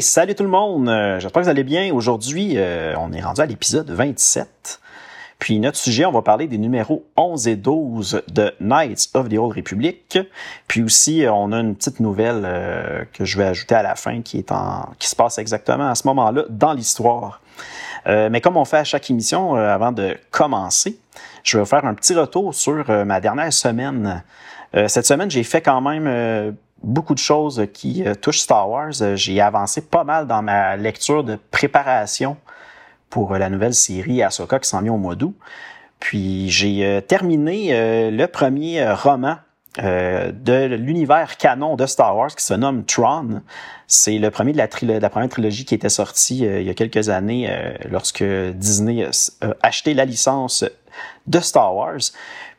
Salut tout le monde! Euh, j'espère que vous allez bien. Aujourd'hui, euh, on est rendu à l'épisode 27. Puis notre sujet, on va parler des numéros 11 et 12 de Knights of the Old Republic. Puis aussi, euh, on a une petite nouvelle que je vais ajouter à la fin qui, est en, qui se passe exactement à ce moment-là dans l'histoire. mais comme on fait à chaque émission, avant de commencer, je vais faire un petit retour sur ma dernière semaine. cette semaine, j'ai fait quand même beaucoup de choses qui euh, touchent Star Wars. Euh, j'ai avancé pas mal dans ma lecture de préparation pour euh, la nouvelle série Ahsoka qui s'en vient au mois d'août. Puis j'ai terminé le premier roman de l'univers canon de Star Wars qui se nomme Tron. C'est le premier de la, première trilogie qui était sortie il y a quelques années lorsque Disney a acheté la licence de Star Wars.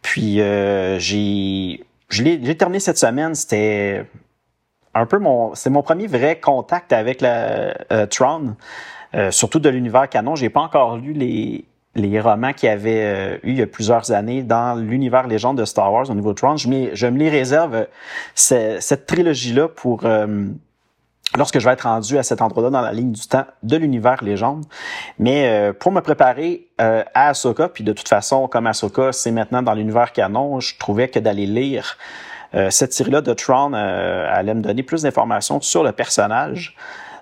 Puis j'ai j'ai terminé cette semaine, c'était un peu mon, c'est mon premier vrai contact avec la euh, Tron, euh, surtout de l'univers canon. J'ai pas encore lu les les romans qu'il y avait euh, eu il y a plusieurs années dans l'univers légende de Star Wars au niveau de Tron. Je, je me les réserve cette trilogie-là pour lorsque je vais être rendu à cet endroit-là dans la ligne du temps de l'univers légende. Mais pour me préparer à Ahsoka, puis de toute façon, comme Ahsoka, c'est maintenant dans l'univers canon, je trouvais que d'aller lire euh, cette série-là de Tron euh, allait me donner plus d'informations sur le personnage.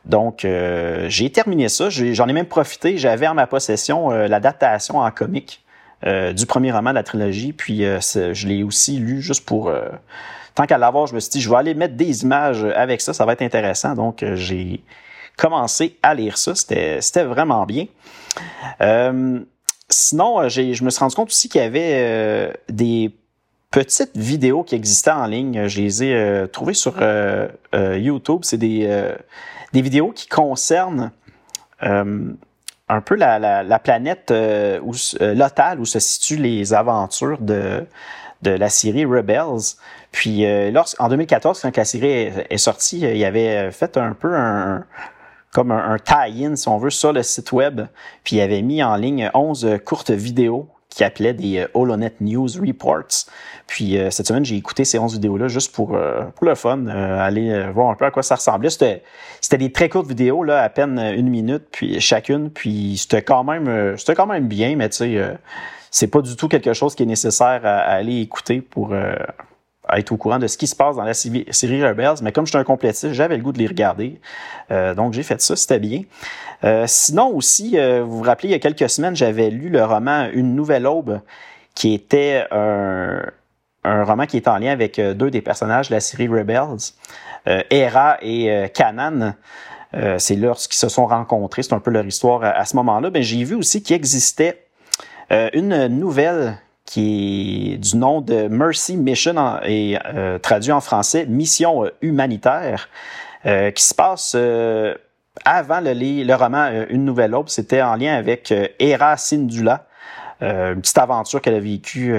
Donc, euh, j'ai terminé ça. J'en ai, même profité. J'avais en ma possession l'adaptation en comique du premier roman de la trilogie. Puis, je l'ai aussi lu juste pour... tant qu'à l'avoir, je me suis dit, je vais aller mettre des images avec ça. Ça va être intéressant. Donc, j'ai commencé à lire ça. C'était vraiment bien. sinon, je me suis rendu compte aussi qu'il y avait des petites vidéos qui existaient en ligne. Je les ai euh, trouvées sur euh, euh, YouTube. C'est des, des vidéos qui concernent un peu la, la, planète où, locale où se situent les aventures de, de la série Rebels. Puis en 2014, quand la série est, sortie, il y avait fait un peu un comme un, tie-in, si on veut, sur le site web. Puis il avait mis en ligne 11 courtes vidéos qui appelait des euh, HoloNet News Reports. Puis euh, cette semaine, j'ai écouté ces 11 vidéos-là juste pour, euh, pour le fun, aller voir un peu à quoi ça ressemblait. C'était, c'était des très courtes vidéos, là, à peine une minute, puis chacune, puis c'était quand même c'était quand même bien, mais tu sais, c'est pas du tout quelque chose qui est nécessaire à, aller écouter pour être au courant de ce qui se passe dans la série Rebels, mais comme je suis un complétiste, j'avais le goût de les regarder. donc j'ai fait ça, c'était bien. Euh, sinon aussi, euh, vous vous rappelez, il y a quelques semaines, j'avais lu le roman Une nouvelle aube, qui était un, roman qui est en lien avec euh, deux des personnages de la série Rebels, Hera et Kanan. c'est lorsqu'ils se sont rencontrés, c'est un peu leur histoire à, ce moment-là. Ben, j'ai vu aussi qu'il existait une nouvelle qui est du nom de Mercy Mission et traduit en français Mission humanitaire, qui se passe avant le, le roman euh, Une nouvelle aube, c'était en lien avec euh, Hera Syndulla, euh, une petite aventure qu'elle a vécue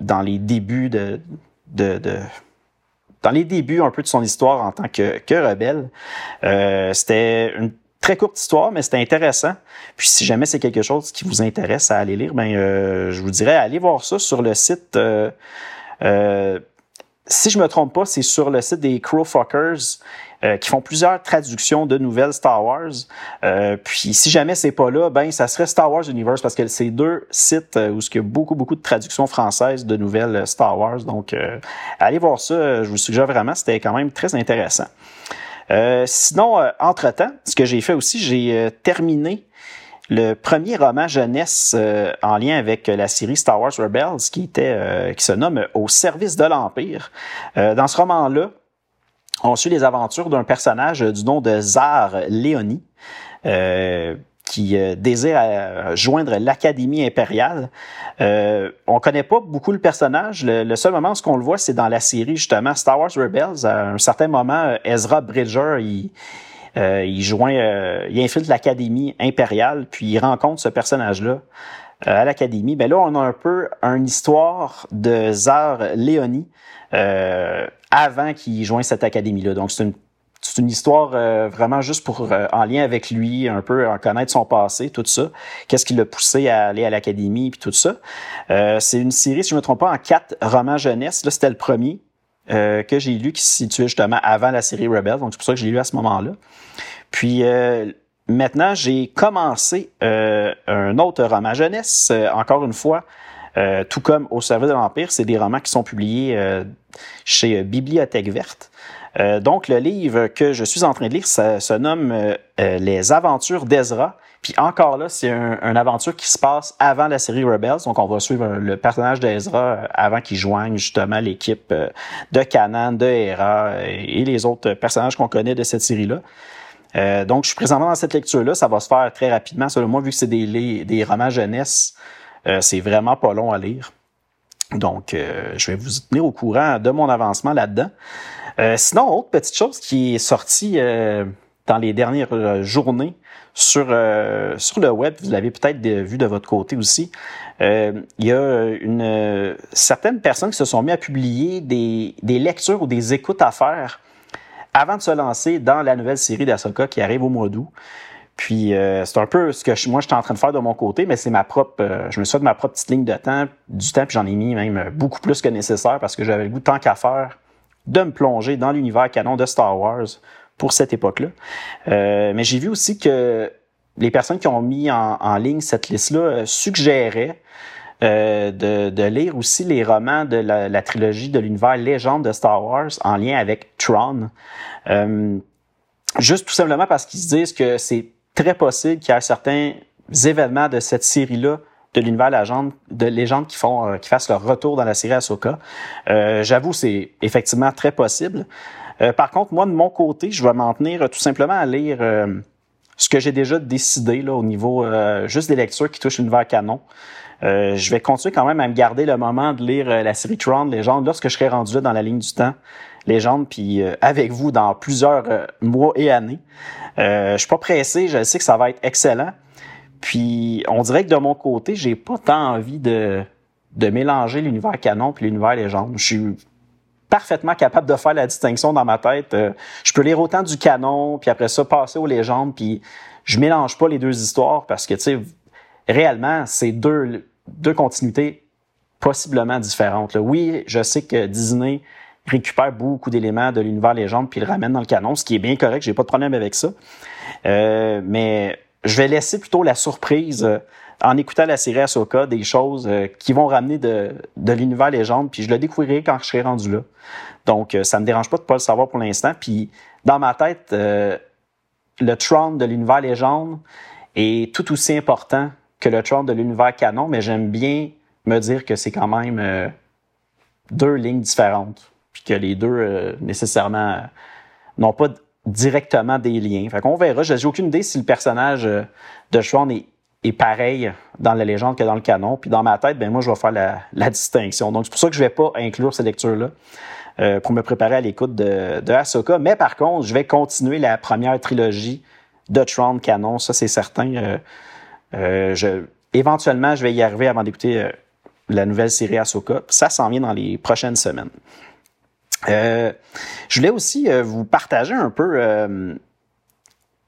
dans les débuts de, de, dans les débuts un peu de son histoire en tant que, que rebelle. c'était une très courte histoire, mais c'était intéressant. Puis si jamais c'est quelque chose qui vous intéresse à aller lire, ben je vous dirais allez voir ça sur le site. si je me trompe pas, c'est sur le site des Crowfuckers. Euh, qui font plusieurs traductions de nouvelles Star Wars. Euh, puis si jamais c'est pas là, ben ça serait Star Wars Universe parce que c'est deux sites euh, où il y a beaucoup beaucoup de traductions françaises de nouvelles Star Wars. Donc allez voir ça, je vous suggère vraiment, c'était quand même très intéressant. Sinon, entre-temps, ce que j'ai fait aussi, j'ai terminé le premier roman jeunesse en lien avec la série Star Wars Rebels qui était qui se nomme Au service de l'Empire. dans ce roman-là, on suit les aventures d'un personnage du nom de Zar Léonie, euh, qui désire joindre l'Académie impériale. on connaît pas beaucoup le personnage. Le, seul moment où on le voit, c'est dans la série justement Star Wars Rebels. À un certain moment, Ezra Bridger, il il joint, il infiltre l'Académie impériale, puis il rencontre ce personnage-là. Euh, à l'académie, ben là, on a un peu une histoire de Zar Léonie euh, avant qu'il joigne cette académie-là. Donc, c'est une c'est une histoire euh, vraiment juste pour en lien avec lui, un peu en connaître son passé, tout ça. Qu'est-ce qui l'a poussé à aller à l'académie puis tout ça. c'est une série, si je ne me trompe pas, en quatre romans jeunesse. Là, c'était le premier que j'ai lu qui se situait justement avant la série Rebel. Donc c'est pour ça que j'ai lu à ce moment-là. Puis Maintenant, j'ai commencé euh, un autre roman jeunesse, euh, encore une fois, euh, tout comme Au service de l'Empire, c'est des romans qui sont publiés chez Bibliothèque Verte. Donc, le livre que je suis en train de lire ça, se nomme Les Aventures d'Ezra. Puis encore là, c'est un, une aventure qui se passe avant la série Rebels. Donc, on va suivre le personnage d'Ezra avant qu'il joigne justement l'équipe de Canaan, de Hera et les autres personnages qu'on connaît de cette série-là. Euh, donc, je suis présentement dans cette lecture-là. Ça va se faire très rapidement. Selon moi, vu que c'est des, romans jeunesse, euh, c'est vraiment pas long à lire. Donc, euh, je vais vous tenir au courant de mon avancement là-dedans. Sinon, autre petite chose qui est sortie dans les dernières journées sur, sur le web, vous l'avez peut-être vu de votre côté aussi, il y a une certaines personnes qui se sont mis à publier des, des lectures ou des écoutes à faire avant de se lancer dans la nouvelle série d'Asoka qui arrive au mois d'août. Puis euh, c'est un peu ce que je, moi je suis en train de faire de mon côté, mais c'est ma propre, euh, je me suis fait de ma propre petite ligne de temps, du temps, puis j'en ai mis même beaucoup plus que nécessaire parce que j'avais le goût tant qu'à faire de me plonger dans l'univers canon de Star Wars pour cette époque-là. Euh, mais j'ai vu aussi que les personnes qui ont mis en, ligne cette liste-là suggéraient euh, de, de, lire aussi les romans de la, la trilogie de l'univers légende de Star Wars en lien avec Tron. Euh, juste tout simplement parce qu'ils se disent que c'est très possible qu'il y ait certains événements de cette série-là de l'univers de légende qui font euh, qui fassent leur retour dans la série Ahsoka. Euh, J'avoue, c'est effectivement très possible. Euh, par contre, moi de mon côté, je vais m'en tenir tout simplement à lire ce que j'ai déjà décidé là au niveau juste des lectures qui touchent l'univers canon. Euh, je vais continuer quand même à me garder le moment de lire euh, la série Tron, Légende, lorsque je serai rendu là dans la ligne du temps. Légende, puis euh, avec vous dans plusieurs mois et années. je suis pas pressé, je sais que ça va être excellent. Puis on dirait que de mon côté, j'ai pas tant envie de, de mélanger l'univers canon puis l'univers légende. Je suis parfaitement capable de faire la distinction dans ma tête. je peux lire autant du canon, puis après ça passer aux légendes, puis je mélange pas les deux histoires parce que tu sais réellement, c'est deux, deux continuités possiblement différentes. Oui, je sais que Disney récupère beaucoup d'éléments de l'univers légende puis le ramène dans le canon, ce qui est bien correct, j'ai pas de problème avec ça. Euh, mais je vais laisser plutôt la surprise euh, en écoutant la série Ahsoka des choses euh, qui vont ramener de, de l'univers légende, puis je le découvrirai quand je serai rendu là. Donc, ça me dérange pas de pas le savoir pour l'instant. Puis, dans ma tête, le Tron de l'univers légende est tout aussi important que le Tron de l'univers canon, mais j'aime bien me dire que c'est quand même euh, deux lignes différentes, puis que les deux euh, nécessairement euh, n'ont pas directement des liens. Fait qu'on verra. J'ai aucune idée si le personnage de Tron est, pareil dans la légende que dans le canon. Puis dans ma tête, ben moi je vais faire la, distinction. Donc c'est pour ça que je vais pas inclure ces lectures-là. pour me préparer à l'écoute de, de Ahsoka. Mais par contre, je vais continuer la première trilogie de Tron canon, ça c'est certain. Euh, je, éventuellement, je vais y arriver avant d'écouter euh, la nouvelle série Ahsoka. Ça s'en vient dans les prochaines semaines. Euh, je voulais aussi vous partager un peu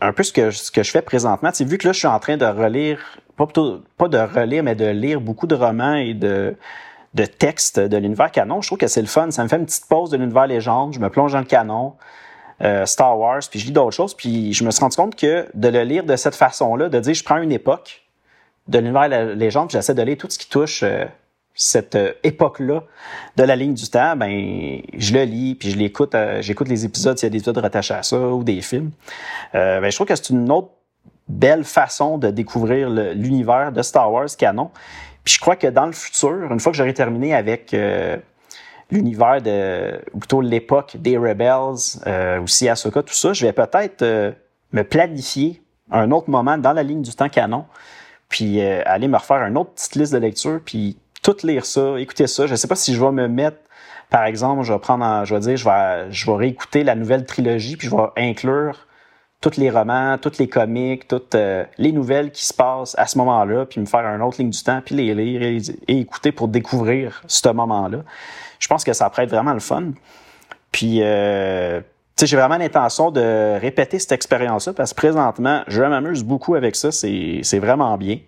un peu ce que, ce que je fais présentement. Tu vu que là, je suis en train de relire, pas, plutôt, pas de relire, mais de lire beaucoup de romans et de, de textes de l'univers canon. Je trouve que c'est le fun. Ça me fait une petite pause de l'univers légende. Je me plonge dans le canon. Euh, Star Wars, puis je lis d'autres choses, puis je me suis rendu compte que de le lire de cette façon-là, de dire je prends une époque de l'univers légende, j'essaie de lire tout ce qui touche euh, cette euh, époque-là de la ligne du temps, ben je le lis, puis je l'écoute, j'écoute les épisodes s'il y a des épisodes rattachés à ça ou des films. ben, je trouve que c'est une autre belle façon de découvrir l'univers de Star Wars canon. Puis je crois que dans le futur, une fois que j'aurai terminé avec l'univers de, ou plutôt l'époque des Rebels, euh, aussi Ahsoka, tout ça, je vais peut-être euh, me planifier un autre moment dans la ligne du temps canon, puis euh, aller me refaire une autre petite liste de lecture, puis tout lire ça, écouter ça. Je sais pas si je vais me mettre, par exemple, je vais prendre, je vais dire, je vais, je vais réécouter la nouvelle trilogie, puis je vais inclure tous les romans, tous les comics, toutes euh, les nouvelles qui se passent à ce moment-là, puis me faire un autre ligne du temps, puis les lire et, écouter pour découvrir ce moment-là. Je pense que ça pourrait être vraiment le fun. Puis, euh, j'ai vraiment l'intention de répéter cette expérience-là parce que présentement, je m'amuse beaucoup avec ça. C'est vraiment bien.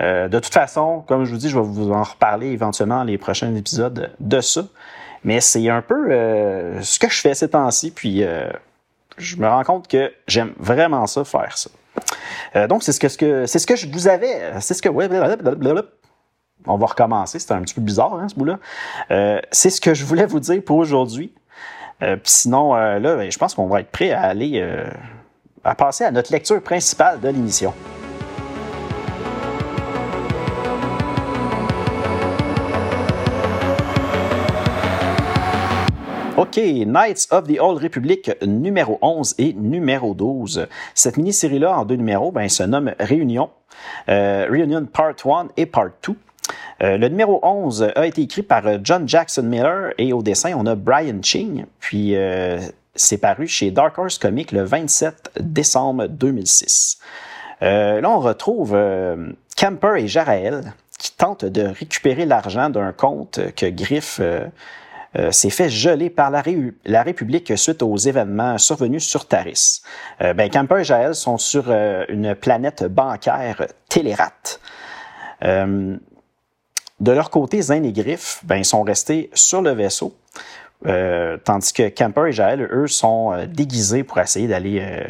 Euh, de toute façon, comme je vous dis, je vais vous en reparler éventuellement dans les prochains épisodes de ça. Mais c'est un peu euh, ce que je fais ces temps-ci. Puis, euh, je me rends compte que j'aime vraiment ça, faire ça. Donc, c'est ce que, c'est ce que je vous avais. C'est ce que. On va recommencer. C'était un petit peu bizarre, hein, ce bout-là. c'est ce que je voulais vous dire pour aujourd'hui. Sinon, là, ben, je pense qu'on va être prêt à aller à passer à notre lecture principale de l'émission. OK, Knights of the Old Republic numéro 11 et numéro 12. Cette mini-série-là, en deux numéros, ben, se nomme Réunion. Réunion Part 1 et Part 2. Euh, le numéro 11 a été écrit par euh, John Jackson Miller et au dessin, on a Brian Ching. Puis euh, c'est paru chez Dark Horse Comics le 27 décembre 2006. là, on retrouve Camper et Jarael qui tentent de récupérer l'argent d'un compte que Griff s'est fait geler par la, République suite aux événements survenus sur Taris. ben, Camper et Jarael sont sur une planète bancaire Télérat. De leur côté, Zane et Griff ben, sont restés sur le vaisseau, euh, tandis que Camper et Jael, eux, sont euh, déguisés pour essayer d'aller euh,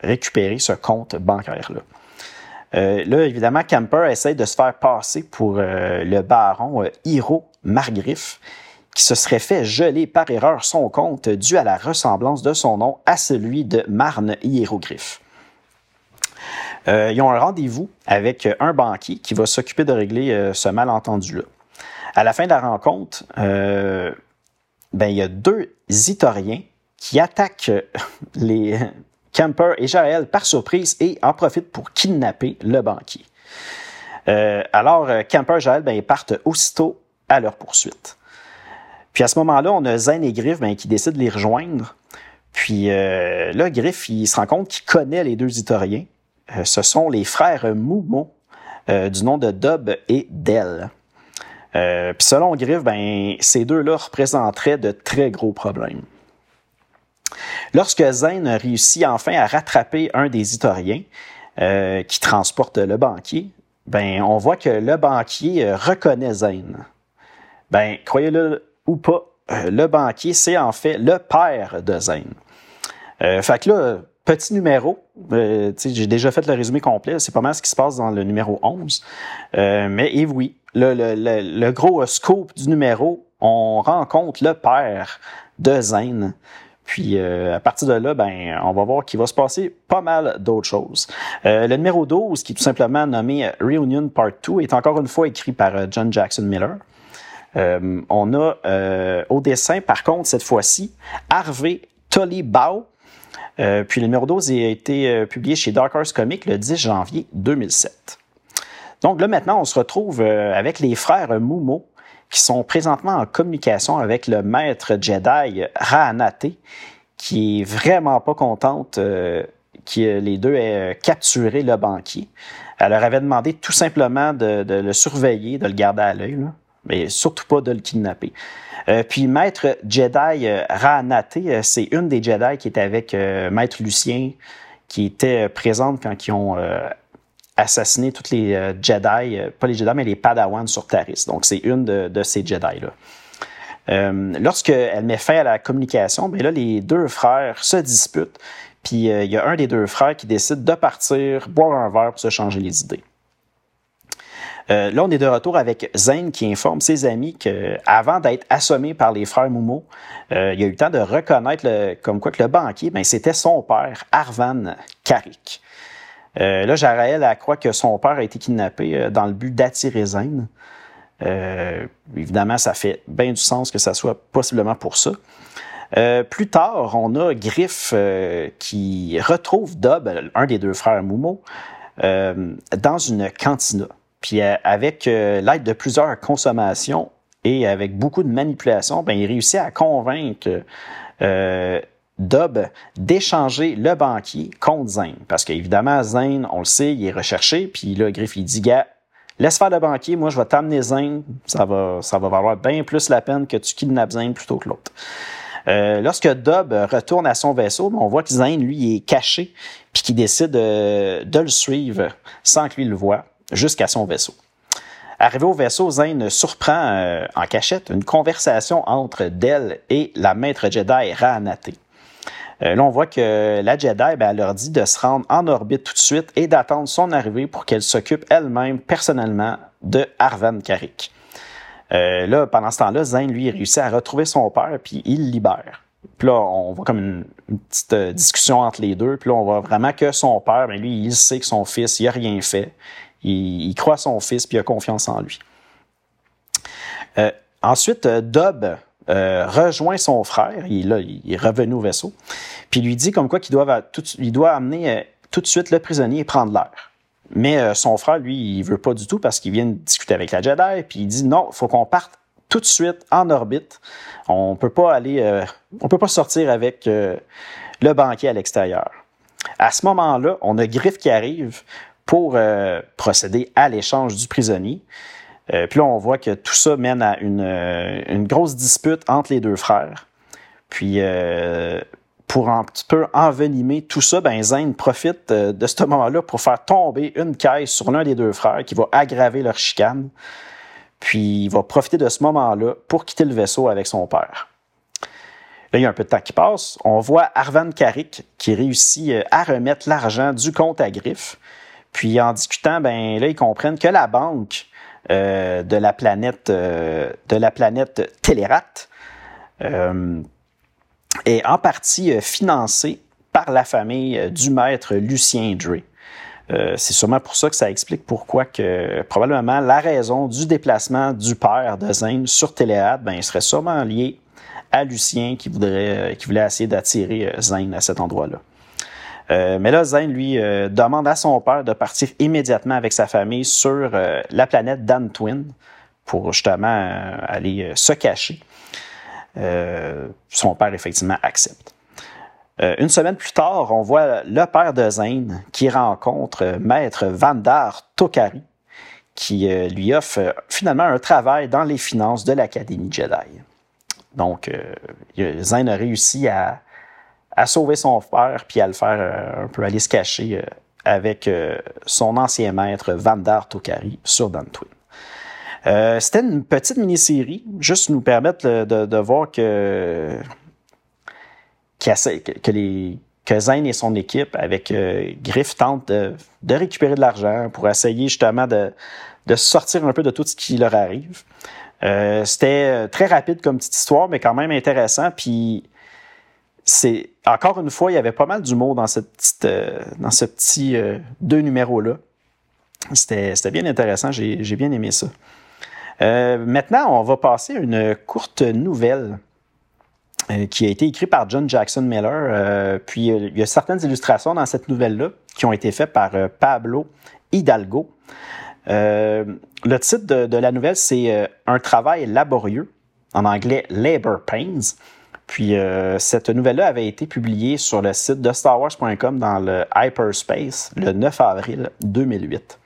récupérer ce compte bancaire-là. là, évidemment, Camper essaie de se faire passer pour le baron Hiro Margriff, qui se serait fait geler par erreur son compte dû à la ressemblance de son nom à celui de Marne Hiérogriff. Euh, ils ont un rendez-vous avec un banquier qui va s'occuper de régler euh, ce malentendu-là. À la fin de la rencontre, euh, ben, il y a deux Itoriens qui attaquent les Camper et Jaël par surprise et en profitent pour kidnapper le banquier. alors, Camper et Jaël ben, partent aussitôt à leur poursuite. Puis à ce moment-là, on a Zen et Griff ben, qui décident de les rejoindre. Puis là, Griff, il se rend compte qu'il connaît les deux Itoriens. Euh, ce sont les frères Moumo, euh, du nom de Dub et Del. Euh, puis selon Griff, ben, ces deux-là représenteraient de très gros problèmes. Lorsque Zane réussit enfin à rattraper un des Itoriens qui transporte le banquier, ben, on voit que le banquier reconnaît Zane. Ben, croyez-le ou pas, le banquier, c'est en fait le père de Zane. fait que là, petit numéro. Euh, j'ai déjà fait le résumé complet. C'est pas mal ce qui se passe dans le numéro 11. Euh, mais et oui, le, gros scope du numéro, on rencontre le père de Zane. Puis euh, à partir de là, ben, on va voir qu'il va se passer pas mal d'autres choses. Euh, le numéro 12, qui est tout simplement nommé Reunion Part 2, est encore une fois écrit par John Jackson Miller. On a au dessin, par contre, cette fois-ci, Harvey Tolibao, euh, puis le numéro 12 a été euh, publié chez Dark Horse Comics le 10 janvier 2007. Donc là maintenant, on se retrouve euh, avec les frères Mumo qui sont présentement en communication avec le maître Jedi Raanate, qui est vraiment pas contente que les deux aient capturé le banquier. Elle leur avait demandé tout simplement de, de le surveiller, de le garder à l'œil, mais surtout pas de le kidnapper. Euh, puis Maître Jedi euh, Ranate, euh, c'est une des Jedi qui était avec Maître Lucien, qui était présente quand ils ont assassiné toutes les Jedi, pas les Jedi, mais les Padawans sur Taris. Donc c'est une de, ces Jedi-là. Lorsqu'elle met fin à la communication, bien là, les deux frères se disputent. Puis il y a un des deux frères qui décide de partir, boire un verre pour se changer les idées. Euh, là, on est de retour avec Zane qui informe ses amis qu'avant d'être assommé par les frères Moumo, euh, il a eu le temps de reconnaître comme quoi que le banquier, ben, c'était son père, Arvan Karik. Euh, là, Jaraël croit que son père a été kidnappé dans le but d'attirer Zane. évidemment, ça fait bien du sens que ça soit possiblement pour ça. plus tard, on a Griff qui retrouve Dub, un des deux frères Moumo, dans une cantina. Puis avec l'aide de plusieurs consommations et avec beaucoup de manipulation, ben, il réussit à convaincre Dub d'échanger le banquier contre Zane. Parce qu'évidemment, Zane, on le sait, il est recherché. Puis là, Griff, il dit, gars, laisse faire le banquier, moi, je vais t'amener Zane. Ça va, ça va valoir bien plus la peine que tu kidnappes Zane plutôt que l'autre. Euh, lorsque Dub retourne à son vaisseau, on voit que Zane, lui, est caché, puis qu'il décide de, de, le suivre sans que lui le voie jusqu'à son vaisseau. Arrivé au vaisseau, Zane surprend euh, en cachette une conversation entre Dell et la maître Jedi Rahanate. Euh, là, on voit que la Jedi, ben, elle leur dit de se rendre en orbite tout de suite et d'attendre son arrivée pour qu'elle s'occupe elle-même personnellement de Arvan Karik. Euh, là, pendant ce temps-là, Zane, lui, réussit à retrouver son père, puis il libère. Puis là, on voit comme une, petite euh, discussion entre les deux. Puis là, on voit vraiment que son père, ben, lui, il sait que son fils, il a rien fait. Il, il croit son fils, puis il a confiance en lui. Euh, ensuite, Dub, euh, rejoint son frère, il, est revenu au vaisseau, puis lui dit comme quoi qu'il doit, il amener euh, tout de suite le prisonnier et prendre l'air. Mais euh, son frère, lui, il veut pas du tout parce qu'il vient de discuter avec la Jedi, puis il dit non, il faut qu'on parte tout de suite en orbite. On peut pas aller, on peut pas sortir avec le banquier à l'extérieur. À ce moment-là, on a Griff qui arrive pour procéder à l'échange du prisonnier. Euh, puis là, on voit que tout ça mène à une, euh, grosse dispute entre les deux frères. Puis, euh, pour un petit peu envenimer tout ça, ben Zane profite de ce moment-là pour faire tomber une caisse sur l'un des deux frères qui va aggraver leur chicane. Puis, il va profiter de ce moment-là pour quitter le vaisseau avec son père. Là, il y a un peu de temps qui passe. On voit Arvan Karik qui réussit à remettre l'argent du compte à Griff. Puis en discutant, ben là, ils comprennent que la banque euh, de la planète euh, de la planète Télérat euh, est en partie financée par la famille du maître Lucien Dre. c'est sûrement pour ça que ça explique pourquoi que probablement la raison du déplacement du père de Zane sur Télérat, ben, serait sûrement lié à Lucien qui voudrait qui voulait essayer d'attirer Zane à cet endroit-là. Euh, mais là, Zane, lui, euh, demande à son père de partir immédiatement avec sa famille sur euh, la planète Dantwin pour justement aller se cacher. son père, effectivement, accepte. une semaine plus tard, on voit le père de Zane qui rencontre Maître Vandar Tokari, qui lui offre finalement un travail dans les finances de l'Académie Jedi. Donc, Zane a réussi à, à sauver son frère puis à le faire euh, un peu aller se cacher euh, avec euh, son ancien maître Vandar Tokari sur Dantwin. C'était une petite mini-série, juste nous permettre de, voir que, que, les, que Zane et son équipe, avec Griff, tentent de, récupérer de l'argent pour essayer justement de, de sortir un peu de tout ce qui leur arrive. C'était très rapide comme petite histoire, mais quand même intéressant. Puis c'est encore une fois, il y avait pas mal d'humour dans euh, dans ce petit euh, deux numéros là. C'était, bien intéressant, j'ai, bien aimé ça. Euh, maintenant, on va passer à une courte nouvelle qui a été écrite par John Jackson Miller. puis il y a certaines illustrations dans cette nouvelle-là qui ont été faites par Pablo Hidalgo. le titre de la nouvelle, c'est Un travail laborieux, en anglais Labor Pains. Puis euh, cette nouvelle-là avait été publiée sur le site de StarWars.com dans le Hyperspace le 9 avril 2008.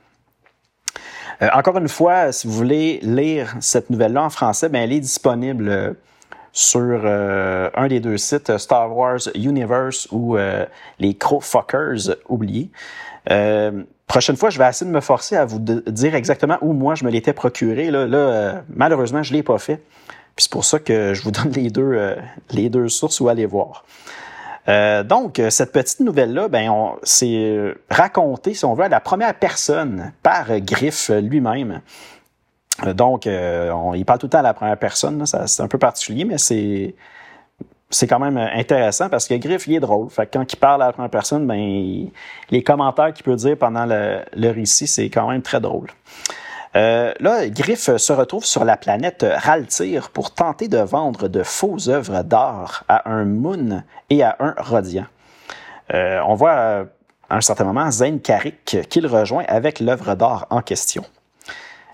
Euh, encore une fois, si vous voulez lire cette nouvelle-là en français, ben, elle est disponible sur euh, un des deux sites, Star Wars Universe ou les Crowfuckers oubliés. prochaine fois, je vais essayer de me forcer à vous dire exactement où moi je me l'étais procuré. Là, là malheureusement, je ne l'ai pas fait. Puis c'est pour ça que je vous donne les deux, euh, les deux sources où aller voir. Euh, donc, cette petite nouvelle-là, ben, c'est raconté, si on veut, à la première personne par Griff lui-même. Donc, euh, on, il parle tout le temps à la première personne. c'est un peu particulier, mais c'est c'est quand même intéressant parce que Griff, il est drôle. Fait que quand il parle à la première personne, ben, les commentaires qu'il peut dire pendant le, le récit, c'est quand même très drôle. Là, Griff se retrouve sur la planète Raltir pour tenter de vendre de fausses œuvres d'art à un Moon et à un Rodian. on voit à un certain moment Zane Carrick qu'il rejoint avec l'œuvre d'art en question.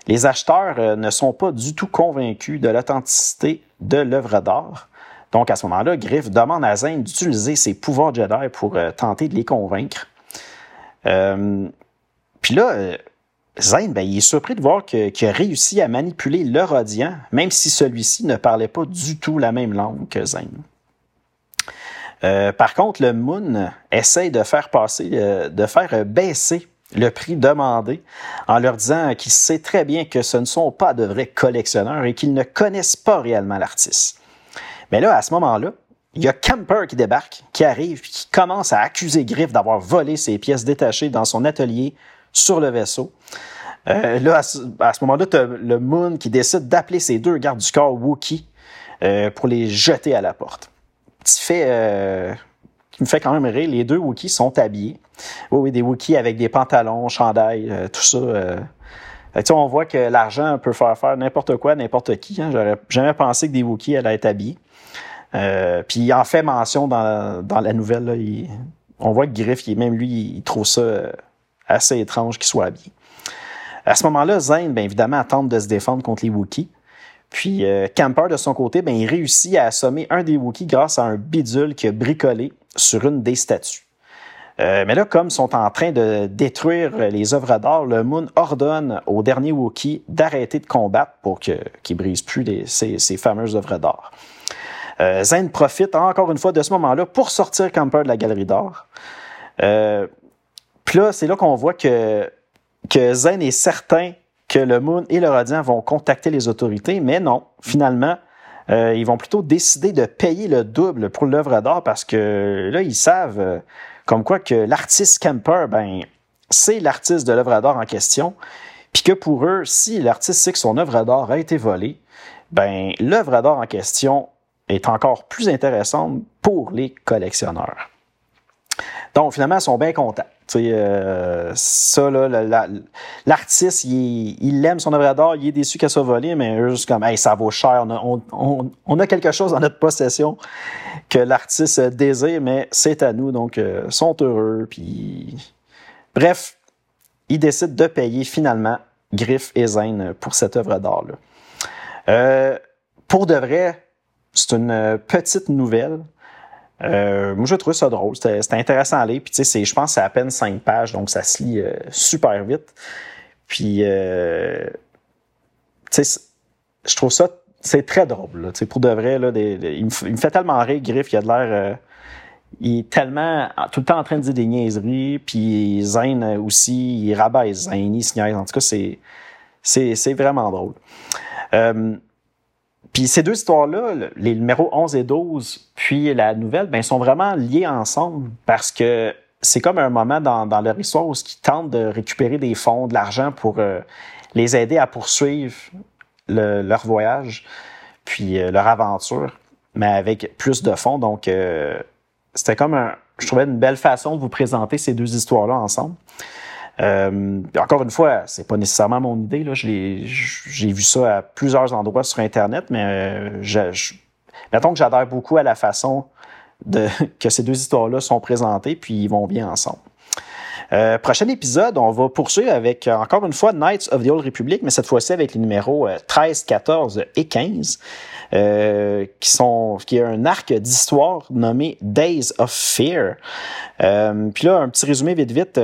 Les acheteurs euh, ne sont pas du tout convaincus de l'authenticité de l'œuvre d'art. Donc à ce moment-là, Griff demande à Zane d'utiliser ses pouvoirs Jedi pour euh, tenter de les convaincre. Euh, puis là, Zane, ben, il est surpris de voir qu'il a réussi à manipuler le Rodian, même si celui-ci ne parlait pas du tout la même langue que Zane. par contre, le Moon essaye de faire passer, de faire baisser le prix demandé en leur disant qu'ils sait très bien que ce ne sont pas de vrais collectionneurs et qu'ils ne connaissent pas réellement l'artiste. Mais là, à ce moment-là, il y a Camper qui débarque, qui arrive, qui commence à accuser Griff d'avoir volé ses pièces détachées dans son atelier sur le vaisseau. Euh, là, à ce, moment-là, tu le Moon qui décide d'appeler ses deux gardes du corps Wookie euh, pour les jeter à la porte. Petit fait euh, qui me fait quand même rire, les deux Wookiees sont habillés. Oui, oui, des Wookiees avec des pantalons, chandails, euh, tout ça. Euh. on voit que l'argent peut faire faire n'importe quoi, n'importe qui. Hein. J'aurais jamais pensé que des Wookiees allaient être habillés. Euh, puis il en fait mention dans, dans la nouvelle. On voit que Griff, même lui, il trouve ça assez étrange qu'il soit habillé. À ce moment-là, Zane, bien évidemment, tente de se défendre contre les Wookiees. Puis euh, Camper, de son côté, ben, il réussit à assommer un des Wookiees grâce à un bidule qu'il a bricolé sur une des statues. Euh, mais là, comme ils sont en train de détruire les œuvres d'art, le Moon ordonne au dernier Wookiee d'arrêter de combattre pour qu'il ne brise plus ces, fameuses œuvres d'art. Euh, Zane profite encore une fois de ce moment-là pour sortir Camper de la galerie d'art. Euh, Puis là, c'est là qu'on voit que, que Zane est certain que le Moon et le Radiant vont contacter les autorités, mais non, finalement, euh, ils vont plutôt décider de payer le double pour l'œuvre d'art parce que là, ils savent euh, comme quoi que l'artiste Camper, ben, c'est l'artiste de l'œuvre d'art en question, puis que pour eux, si l'artiste sait que son œuvre d'art a été volée, ben, l'œuvre d'art en question est encore plus intéressante pour les collectionneurs. Donc, finalement, ils sont bien contents. Euh, ça, l'artiste, il, aime son œuvre d'art, il est déçu qu'elle soit volée, mais juste comme, hey, ça vaut cher, on a, quelque chose dans notre possession que l'artiste désire, mais c'est à nous, donc, euh, sont heureux. Bref, ils décident de payer finalement Griff et Zane pour cette œuvre d'art-là. Euh, pour de vrai, c'est une petite nouvelle. Euh, moi, je trouve ça drôle. C'était intéressant à lire. Puis, tu sais, je pense c'est à peine cinq pages, donc ça se lit euh, super vite. Puis, euh, tu sais, je trouve ça, c'est très drôle. Là, pour de vrai, là, il, me, fait tellement rire, Griff. Il a de l'air... il est tellement tout le temps en train de dire des niaiseries. Puis, Zane aussi, il rabaisse Zane, il se. En tout cas, c'est, c'est, vraiment drôle. Puis ces deux histoires-là, les numéros 11 et 12, puis la nouvelle, ben, sont vraiment liés ensemble parce que c'est comme un moment dans, leur histoire où ils tentent de récupérer des fonds, de l'argent pour euh, les aider à poursuivre leur voyage, puis euh, leur aventure, mais avec plus de fonds. Donc, euh, c'était comme un, je trouvais une belle façon de vous présenter ces deux histoires-là ensemble. Euh, encore une fois, c'est pas nécessairement mon idée. J'ai vu ça à plusieurs endroits sur Internet, mais euh, mettons que j'adhère beaucoup à la façon de, que ces deux histoires-là sont présentées, puis ils vont bien ensemble. Euh, prochain épisode, on va poursuivre avec, encore une fois, Knights of the Old Republic, mais cette fois-ci avec les numéros 13, 14 et 15, euh, qui sont, qui est un arc d'histoire nommé Days of Fear. Euh, puis là, un petit résumé vite vite.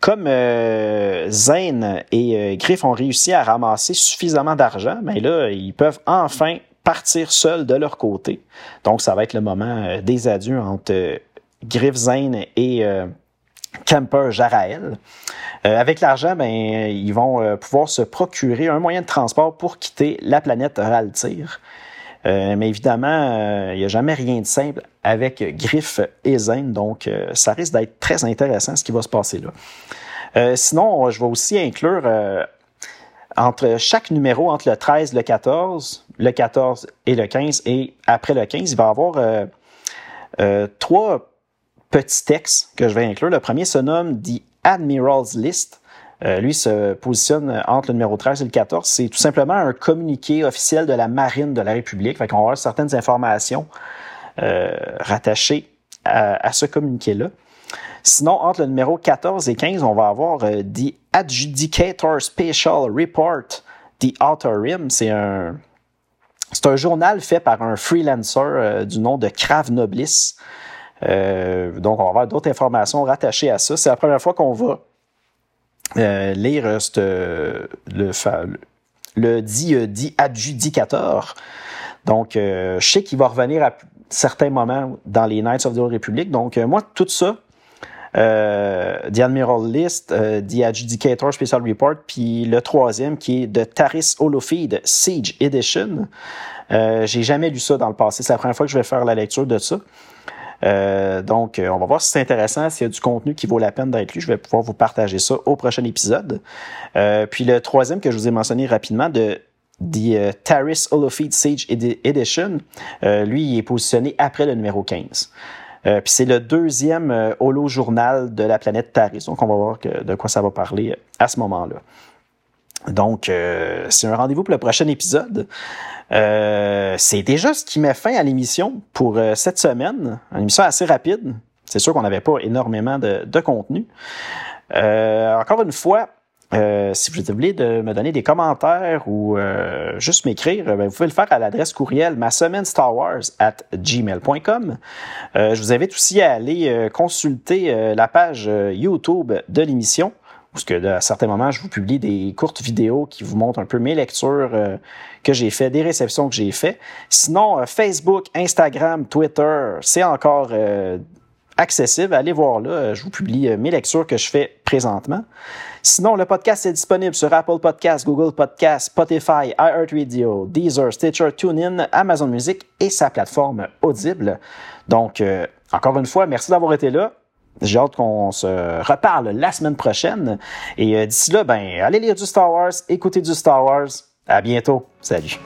Comme euh, Zane et euh, Griff ont réussi à ramasser suffisamment d'argent, mais ben là, ils peuvent enfin partir seuls de leur côté. Donc, ça va être le moment euh, des adieux entre Griff, Zane et Camper Jarael. avec l'argent, ben, ils vont pouvoir se procurer un moyen de transport pour quitter la planète Raltir. Euh, mais évidemment, euh, il n'y a jamais rien de simple avec Griff et Zane, donc euh, ça risque d'être très intéressant ce qui va se passer là. sinon, je vais aussi inclure entre chaque numéro, entre le 13, le 14, le 14 et le 15, et après le 15, il va y avoir trois petits textes que je vais inclure. Le premier se nomme The Admiral's List. Lui se positionne entre le numéro 13 et le 14. C'est tout simplement un communiqué officiel de la marine de la République. Fait qu'on va avoir certaines informations rattachées à, ce communiqué-là. Sinon, entre le numéro 14 et 15, on va avoir The Adjudicator Special Report, The Outer. C'est un, c'est un journal fait par un freelancer du nom de Krav Noblis. Euh, donc, on va avoir d'autres informations rattachées à ça. C'est la première fois qu'on va euh, lire euh, le, le dit, dit adjudicateur. Donc, je sais qu'il va revenir à certains moments dans les Knights of the Old Republic. Donc, moi, tout ça, The Admiral List, The Adjudicator Special Report, puis le troisième qui est de Taris Holofeed Siege Edition. J'ai jamais lu ça dans le passé. C'est la première fois que je vais faire la lecture de ça. Euh, donc, euh, on va voir si c'est intéressant, s'il y a du contenu qui vaut la peine d'être lu. Je vais pouvoir vous partager ça au prochain épisode. Euh, puis le troisième que je vous ai mentionné rapidement, de The Taris Holofeed Sage Edition, lui, il est positionné après le numéro 15. puis c'est le deuxième holo journal de la planète Taris. Donc, on va voir de quoi ça va parler à ce moment-là. Donc, c'est un rendez-vous pour le prochain épisode. Euh, c'est déjà ce qui met fin à l'émission pour euh, cette semaine. Une émission assez rapide. C'est sûr qu'on n'avait pas énormément de, contenu. Euh, encore une fois, si vous voulez de me donner des commentaires ou juste m'écrire, ben, vous pouvez le faire à l'adresse courriel ma semaine Star Wars at gmail.com. je vous invite aussi à aller consulter la page YouTube de l'émission parce que à certains moments, je vous publie des courtes vidéos qui vous montrent un peu mes lectures euh, que j'ai fait, des réceptions que j'ai fait. Sinon, euh, Facebook, Instagram, Twitter, c'est encore euh, accessible. Allez voir là, je vous publie mes lectures que je fais présentement. Sinon, le podcast est disponible sur Apple Podcasts, Google Podcasts, Spotify, iHeartRadio, Deezer, Stitcher, TuneIn, Amazon Music et sa plateforme Audible. Donc, encore une fois, merci d'avoir été là. J'ai hâte qu'on se reparle la semaine prochaine. Et euh, d'ici là, ben, allez lire du Star Wars, écoutez du Star Wars. À bientôt. Salut.